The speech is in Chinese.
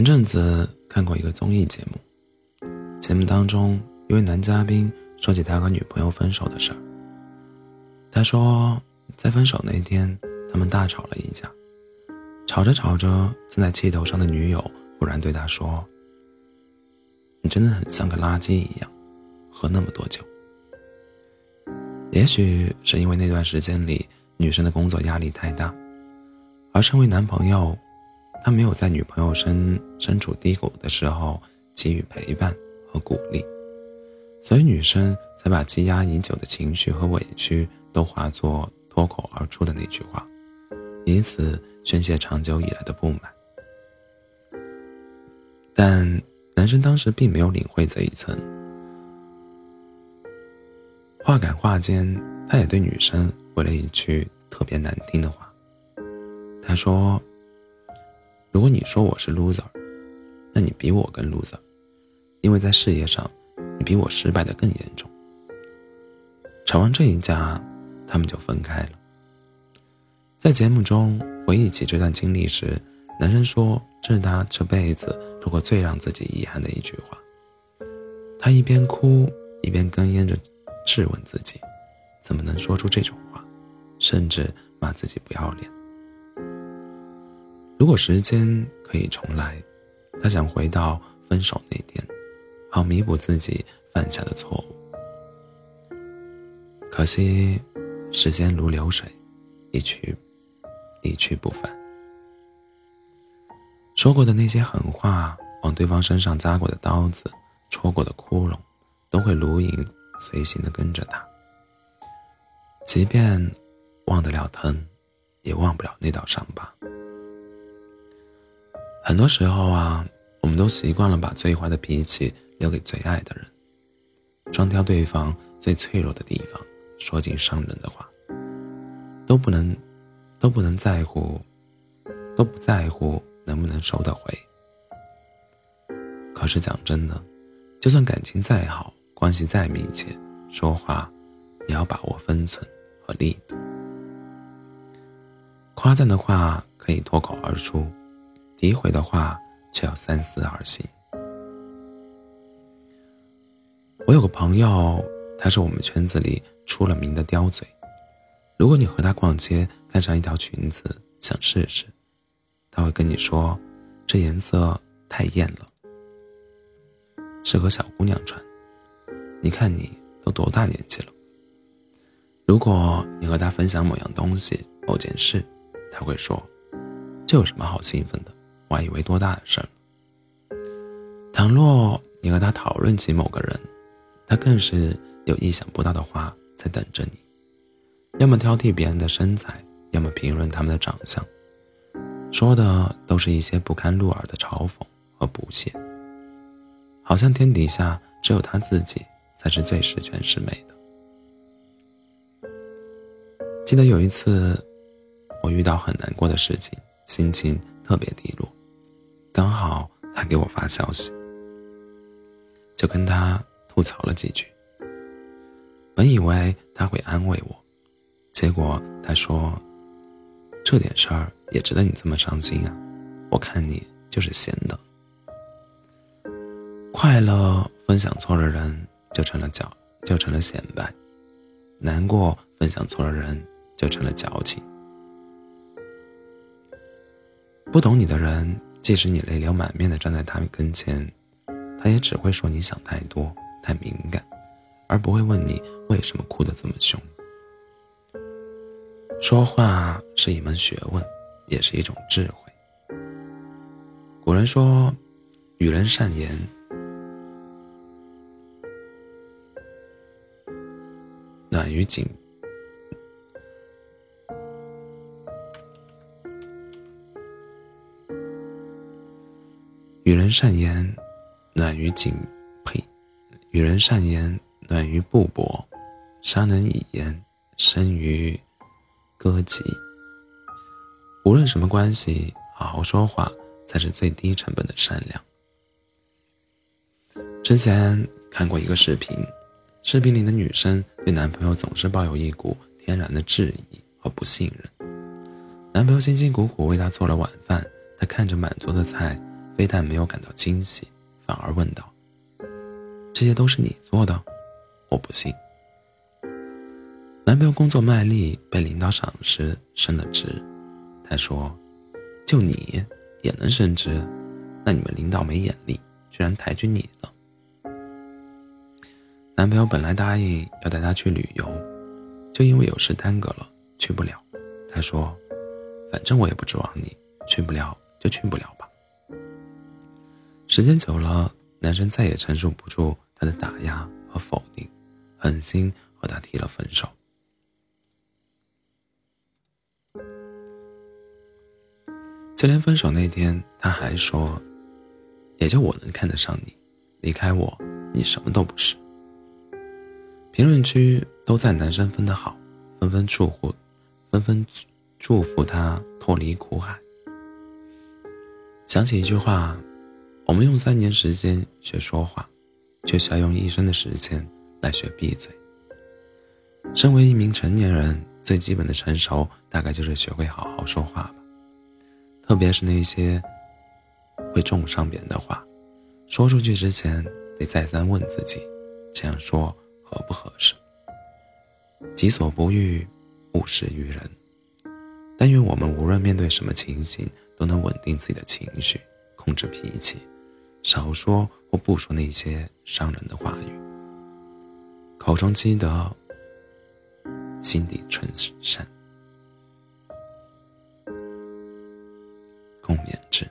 前阵子看过一个综艺节目，节目当中一位男嘉宾说起他和女朋友分手的事儿。他说，在分手那天，他们大吵了一架，吵着吵着，正在气头上的女友忽然对他说：“你真的很像个垃圾一样，喝那么多酒。”也许是因为那段时间里女生的工作压力太大，而身为男朋友，他没有在女朋友身身处低谷的时候给予陪伴和鼓励，所以女生才把积压已久的情绪和委屈都化作脱口而出的那句话，以此宣泄长久以来的不满。但男生当时并没有领会这一层。话赶话间，他也对女生回了一句特别难听的话。他说：“如果你说我是 loser，那你比我更 loser，因为在事业上，你比我失败的更严重。”吵完这一架，他们就分开了。在节目中回忆起这段经历时，男生说：“这是他这辈子说过最让自己遗憾的一句话。”他一边哭一边哽咽着。质问自己，怎么能说出这种话，甚至骂自己不要脸。如果时间可以重来，他想回到分手那天，好弥补自己犯下的错误。可惜，时间如流水，一去一去不返。说过的那些狠话，往对方身上扎过的刀子，戳过的窟窿，都会如影。随形的跟着他，即便忘得了疼，也忘不了那道伤疤。很多时候啊，我们都习惯了把最坏的脾气留给最爱的人，专挑对方最脆弱的地方说尽伤人的话，都不能，都不能在乎，都不在乎能不能收得回。可是讲真的，就算感情再好。关系再密切，说话也要把握分寸和力度。夸赞的话可以脱口而出，诋毁的话却要三思而行。我有个朋友，他是我们圈子里出了名的刁嘴。如果你和他逛街，看上一条裙子想试试，他会跟你说：“这颜色太艳了，适合小姑娘穿。”你看你都多大年纪了？如果你和他分享某样东西、某件事，他会说：“这有什么好兴奋的？我还以为多大的事儿。”倘若你和他讨论起某个人，他更是有意想不到的话在等着你，要么挑剔别人的身材，要么评论他们的长相，说的都是一些不堪入耳的嘲讽和不屑，好像天底下只有他自己。才是最十全十美的。记得有一次，我遇到很难过的事情，心情特别低落，他给我发消息，就跟他吐槽了几句。本以为他会安慰我，结果他说：“这点事儿也值得你这么伤心啊？我看你就是闲的。快乐分享错了人。”就成了矫，就成了显摆；难过分享错了人，就成了矫情。不懂你的人，即使你泪流满面的站在他们跟前，他也只会说你想太多、太敏感，而不会问你为什么哭得这么凶。说话是一门学问，也是一种智慧。古人说：“与人善言。”暖于锦，与人善言，暖于锦；呸，与人善言，暖于布帛；伤人以言，深于歌集。无论什么关系，好好说话才是最低成本的善良。之前看过一个视频。视频里的女生对男朋友总是抱有一股天然的质疑和不信任。男朋友辛辛苦苦为她做了晚饭，她看着满桌的菜，非但没有感到惊喜，反而问道：“这些都是你做的？我不信。”男朋友工作卖力，被领导赏识，升了职。他说：“就你也能升职？那你们领导没眼力，居然抬举你了。”男朋友本来答应要带她去旅游，就因为有事耽搁了，去不了。他说：“反正我也不指望你，去不了就去不了吧。”时间久了，男生再也承受不住她的打压和否定，狠心和她提了分手。就连分手那天，他还说：“也就我能看得上你，离开我，你什么都不是。”评论区都在男生分得好，纷纷祝福，纷纷祝福他脱离苦海。想起一句话：“我们用三年时间学说话，却需要用一生的时间来学闭嘴。”身为一名成年人，最基本的成熟，大概就是学会好好说话吧。特别是那些会重伤别人的话，说出去之前得再三问自己：这样说合不合适？己所不欲，勿施于人。但愿我们无论面对什么情形，都能稳定自己的情绪，控制脾气，少说或不说那些伤人的话语。口中积德，心底存善。共勉之。